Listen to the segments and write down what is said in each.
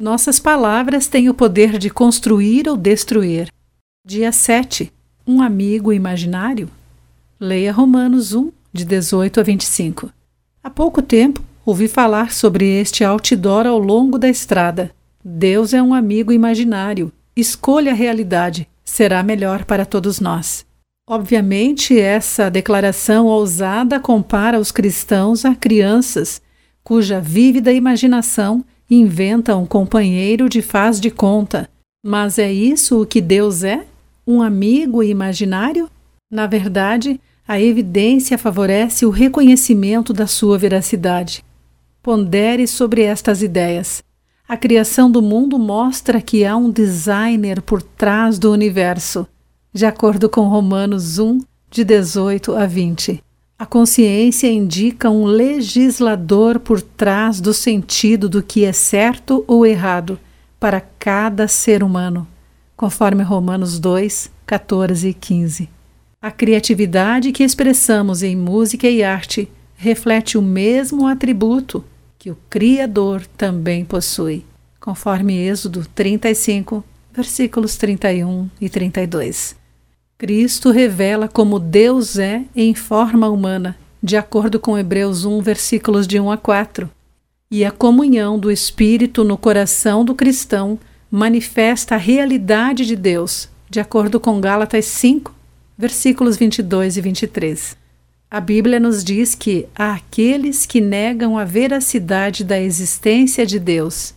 Nossas palavras têm o poder de construir ou destruir. Dia 7. Um amigo imaginário? Leia Romanos 1, de 18 a 25. Há pouco tempo, ouvi falar sobre este outdoor ao longo da estrada. Deus é um amigo imaginário. Escolha a realidade, será melhor para todos nós. Obviamente, essa declaração ousada compara os cristãos a crianças, cuja vívida imaginação inventa um companheiro de faz de conta. Mas é isso o que Deus é? Um amigo imaginário? Na verdade, a evidência favorece o reconhecimento da sua veracidade. Pondere sobre estas ideias. A criação do mundo mostra que há um designer por trás do universo, de acordo com Romanos 1, de 18 a 20. A consciência indica um legislador por trás do sentido do que é certo ou errado para cada ser humano, conforme Romanos 2, 14 e 15. A criatividade que expressamos em música e arte reflete o mesmo atributo que o Criador também possui, conforme Êxodo 35, versículos 31 e 32. Cristo revela como Deus é em forma humana, de acordo com Hebreus 1, versículos de 1 a 4. E a comunhão do Espírito no coração do cristão manifesta a realidade de Deus, de acordo com Gálatas 5, versículos 22 e 23. A Bíblia nos diz que há aqueles que negam a veracidade da existência de Deus,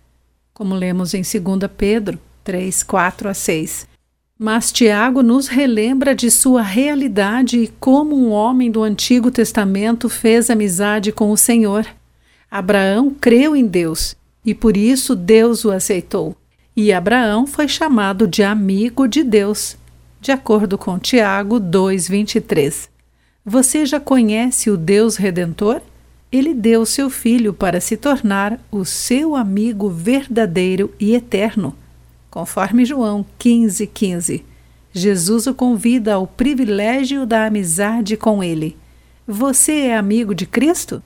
como lemos em 2 Pedro 3, 4 a 6 mas Tiago nos relembra de sua realidade e como um homem do Antigo Testamento fez amizade com o Senhor. Abraão creu em Deus e por isso Deus o aceitou. E Abraão foi chamado de amigo de Deus, de acordo com Tiago 2:23. Você já conhece o Deus redentor? Ele deu seu filho para se tornar o seu amigo verdadeiro e eterno. Conforme João 15,15, 15, Jesus o convida ao privilégio da amizade com ele. Você é amigo de Cristo?